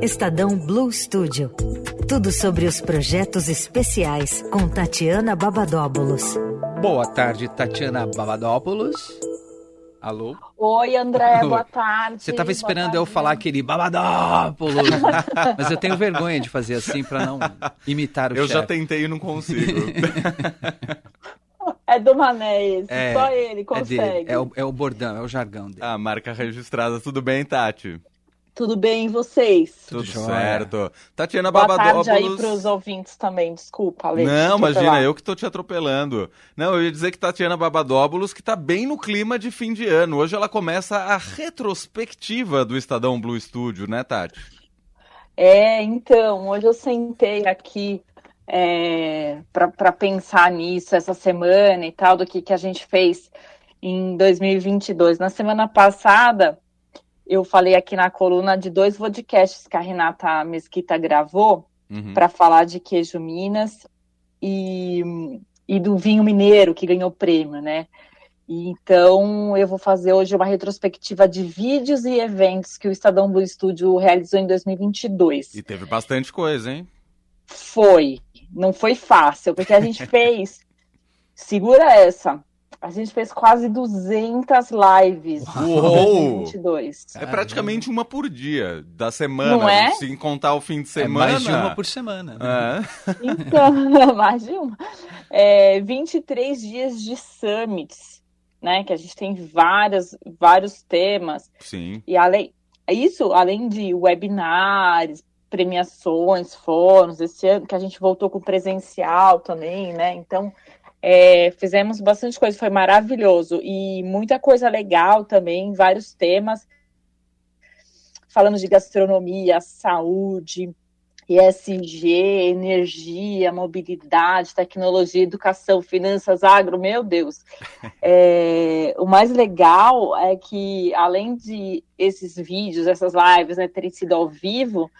Estadão Blue Studio. Tudo sobre os projetos especiais com Tatiana Babadóbulos. Boa tarde, Tatiana Babadóbulos. Alô? Oi, André, Alô. boa tarde. Você estava esperando eu falar aquele Babadóbulos, mas eu tenho vergonha de fazer assim para não imitar o Eu chefe. já tentei e não consigo. É do Mané esse, é, só ele consegue. É, é, o, é o bordão, é o jargão dele. A marca registrada, tudo bem, Tati? Tudo bem, e vocês? Tudo, Tudo certo. Tatiana Boa Babadópolis... tarde aí pros ouvintes também, desculpa, Alex. Não, imagina, eu que tô te atropelando. Não, eu ia dizer que Tatiana Babadóbulos, que tá bem no clima de fim de ano. Hoje ela começa a retrospectiva do Estadão Blue Studio, né, Tati? É, então, hoje eu sentei aqui é, para pensar nisso essa semana e tal, do que, que a gente fez em 2022. Na semana passada eu falei aqui na coluna de dois podcasts que a Renata Mesquita gravou uhum. para falar de queijo Minas e, e do vinho mineiro que ganhou prêmio, né? E, então eu vou fazer hoje uma retrospectiva de vídeos e eventos que o Estadão Blue Studio realizou em 2022. E teve bastante coisa, hein? Foi, não foi fácil, porque a gente fez. Segura essa a gente fez quase 200 lives Uou! 2022. É praticamente uma por dia da semana. Não é? Se contar o fim de semana. É mais de uma por semana. Né? É. Então, mais de uma. É, 23 dias de summits, né? Que a gente tem várias, vários temas. Sim. E além isso, além de webinars, premiações, fóruns, esse ano que a gente voltou com presencial também, né? Então, é, fizemos bastante coisa, foi maravilhoso. E muita coisa legal também, vários temas. Falamos de gastronomia, saúde, ESG, energia, mobilidade, tecnologia, educação, finanças, agro, meu Deus. É, o mais legal é que, além de esses vídeos, essas lives né, terem sido ao vivo,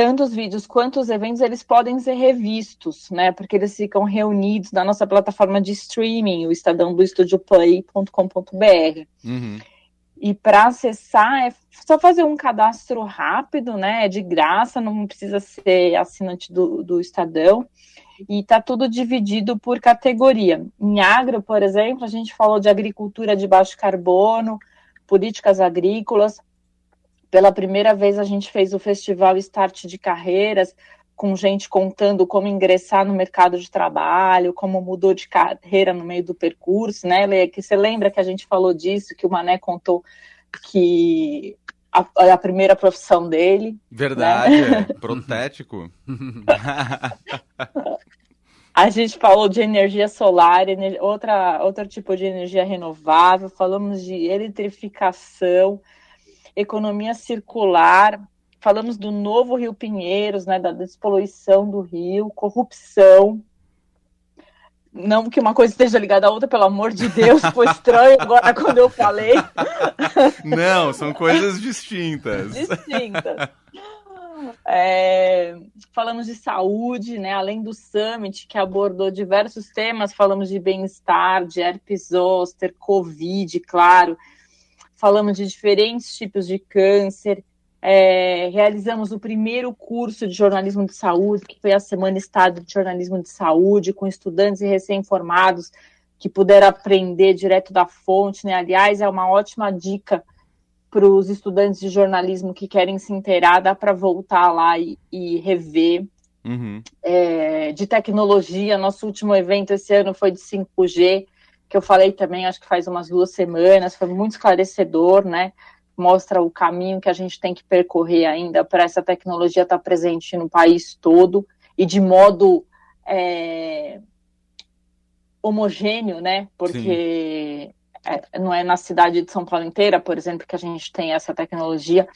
tanto os vídeos quanto os eventos, eles podem ser revistos, né? Porque eles ficam reunidos na nossa plataforma de streaming, o Estadão do estudioplay.com.br. Uhum. E para acessar é só fazer um cadastro rápido, né? É de graça, não precisa ser assinante do, do Estadão. E tá tudo dividido por categoria. Em agro, por exemplo, a gente falou de agricultura de baixo carbono, políticas agrícolas, pela primeira vez a gente fez o festival Start de Carreiras, com gente contando como ingressar no mercado de trabalho, como mudou de carreira no meio do percurso, né, Leia? Que você lembra que a gente falou disso, que o Mané contou que a, a primeira profissão dele. Verdade, né? é. protético. A gente falou de energia solar, outra, outro tipo de energia renovável, falamos de eletrificação, economia circular, falamos do novo Rio Pinheiros, né, da despoluição do rio, corrupção. Não que uma coisa esteja ligada à outra, pelo amor de Deus, foi estranho agora quando eu falei. Não, são coisas distintas. Distintas. É, falamos de saúde, né? Além do summit que abordou diversos temas, falamos de bem-estar, de herpes zoster, covid, claro, falamos de diferentes tipos de câncer, é, realizamos o primeiro curso de jornalismo de saúde, que foi a Semana Estado de Jornalismo de Saúde, com estudantes e recém-formados que puderam aprender direto da fonte. Né? Aliás, é uma ótima dica para os estudantes de jornalismo que querem se inteirar, dá para voltar lá e, e rever. Uhum. É, de tecnologia, nosso último evento esse ano foi de 5G, que eu falei também, acho que faz umas duas semanas, foi muito esclarecedor, né? Mostra o caminho que a gente tem que percorrer ainda para essa tecnologia estar tá presente no país todo e de modo é, homogêneo, né? Porque é, não é na cidade de São Paulo inteira, por exemplo, que a gente tem essa tecnologia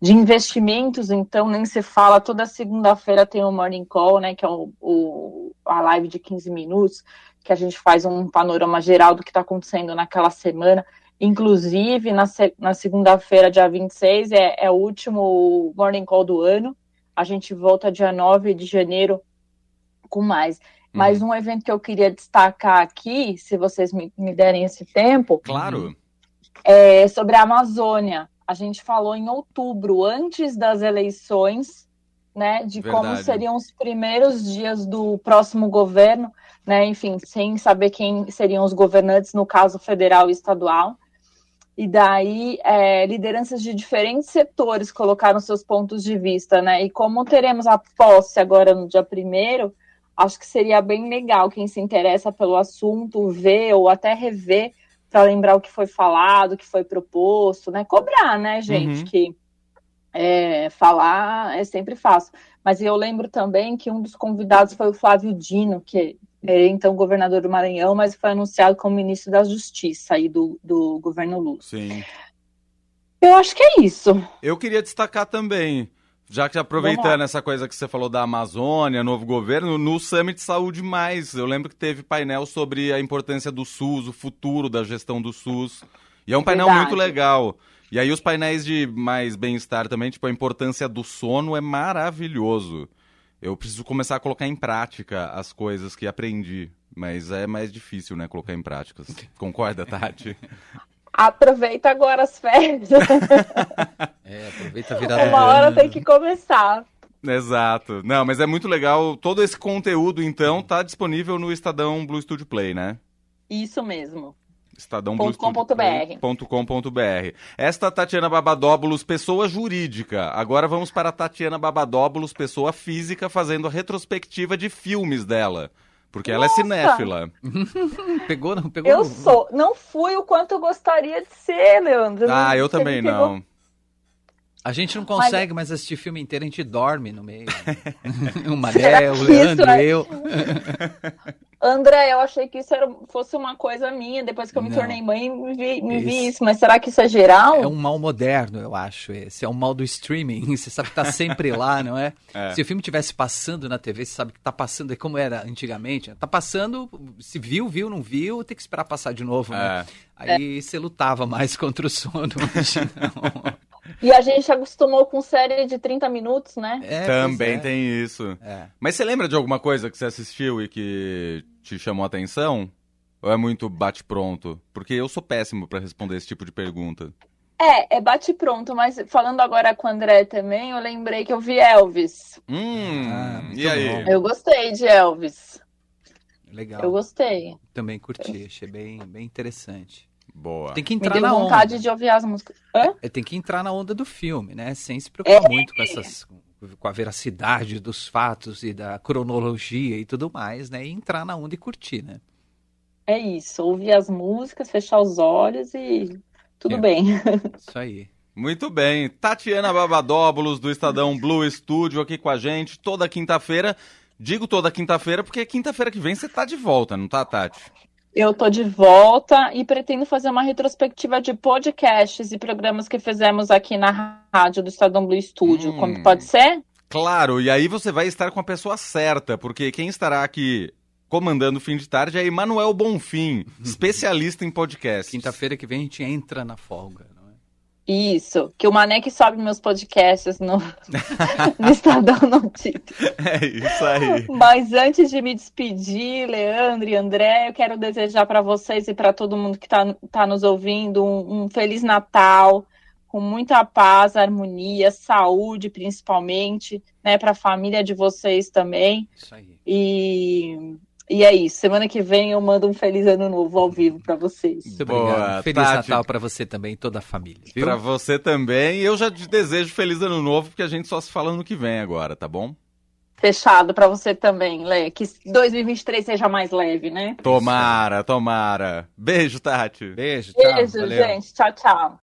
de investimentos, então nem se fala, toda segunda-feira tem o Morning Call, né, que é o, o, a live de 15 minutos, que a gente faz um panorama geral do que está acontecendo naquela semana. Inclusive, na, na segunda-feira, dia 26, é, é o último Morning Call do ano. A gente volta dia 9 de janeiro com mais. Uhum. Mas um evento que eu queria destacar aqui, se vocês me, me derem esse tempo. Claro. É sobre a Amazônia. a gente falou em outubro, antes das eleições, né, de Verdade. como seriam os primeiros dias do próximo governo, né, enfim, sem saber quem seriam os governantes, no caso federal e estadual. E daí, é, lideranças de diferentes setores colocaram seus pontos de vista, né? E como teremos a posse agora no dia primeiro, acho que seria bem legal quem se interessa pelo assunto ver ou até rever para lembrar o que foi falado, o que foi proposto, né? Cobrar, né, gente? Uhum. Que é, falar é sempre fácil. Mas eu lembro também que um dos convidados foi o Flávio Dino, que é então governador do Maranhão, mas foi anunciado como ministro da Justiça aí do, do governo Lula. Sim. Eu acho que é isso. Eu queria destacar também, já que aproveitando essa coisa que você falou da Amazônia, novo governo, no Summit Saúde Mais, eu lembro que teve painel sobre a importância do SUS, o futuro da gestão do SUS. E é um painel Verdade. muito legal. E aí os painéis de mais bem-estar também, tipo, a importância do sono é maravilhoso. Eu preciso começar a colocar em prática as coisas que aprendi. Mas é mais difícil, né, colocar em práticas. Concorda, Tati? Aproveita agora as férias. É, aproveita a virada do Uma hora tem que começar. Exato. Não, mas é muito legal. Todo esse conteúdo, então, tá disponível no Estadão Blue Studio Play, né? Isso mesmo. Estadão Ponto com ponto BR. .com.br. Esta Tatiana Babadóbulos, pessoa jurídica. Agora vamos para a Tatiana Babadóbulos, pessoa física, fazendo a retrospectiva de filmes dela. Porque ela é Nossa! cinéfila. Pegou, não pegou? Eu sou. Não fui o quanto eu gostaria de ser, Leandro. Ah, eu Você também não. A gente não consegue mais assistir filme inteiro, a gente dorme no meio. o Mané, o Leandro, isso é- eu. André, eu achei que isso era, fosse uma coisa minha. Depois que eu me Não. tornei mãe, me vi, me vi Esse- isso. Mas será que isso é geral? É um mal moderno, eu acho. Esse é um mal do streaming. Você sabe que tá sempre lá, não é? É. Se o filme tivesse passando na TV, você sabe que tá passando, é como era antigamente. Tá passando, se viu, viu, não viu, tem que esperar passar de novo, né? É. Aí você lutava mais contra o sono. Hoje não. E a gente acostumou com série de 30 minutos, né? É, Também é. tem isso. É. Mas você lembra de alguma coisa que você assistiu e que te chamou a atenção? Ou é muito bate-pronto? Porque eu sou péssimo pra responder esse tipo de pergunta. É, é bate pronto, mas falando agora com o André também, eu lembrei que eu vi Elvis. Hum, Ah, e aí? bom. Eu gostei de Elvis. Legal. Eu gostei. Também curti, achei bem, bem interessante. Boa. Tem que Me entrar deu na vontade onda. de ouvir as músicas. Hã? É, tem que entrar na onda do filme, né? Sem se preocupar É. muito com essas com a veracidade dos fatos e da cronologia e tudo mais, né? E entrar na onda e curtir, né? É isso, ouvir as músicas, fechar os olhos e tudo É. bem. Isso aí. Muito bem. Tatiana Babadóbulos, do Estadão Blue Studio, aqui com a gente, toda quinta-feira. Digo toda quinta-feira porque quinta-feira que vem você tá de volta, não tá, Tati? Eu tô de volta e pretendo fazer uma retrospectiva de podcasts e programas que fizemos aqui na rádio do Estadão Blue Studio. Hum. Como pode ser? Claro, e aí você vai estar com a pessoa certa, porque quem estará aqui comandando o fim de tarde é Emanuel Bonfim, especialista em podcast. Quinta-feira que vem a gente entra na folga? Isso, que o Mané que sobe meus podcasts no, no Estadão Notícias. É isso aí. Mas antes de me despedir, Leandro e André, eu quero desejar para vocês e para todo mundo que está tá nos ouvindo um, um Feliz Natal, com muita paz, harmonia, saúde principalmente, né, para a família de vocês também. Isso aí. E, e é isso. Semana que vem eu mando um Feliz Ano Novo ao vivo para vocês. Muito Boa, obrigado. Feliz Tati. Natal pra você também, toda a família. Pra você também. Eu já te desejo feliz ano novo, porque a gente só se fala no que vem agora, tá bom? Fechado para você também, Lê. Que 2023 seja mais leve, né? Tomara, tomara. Beijo, Tati. Beijo, tchau. Beijo, valeu. gente. Tchau, tchau.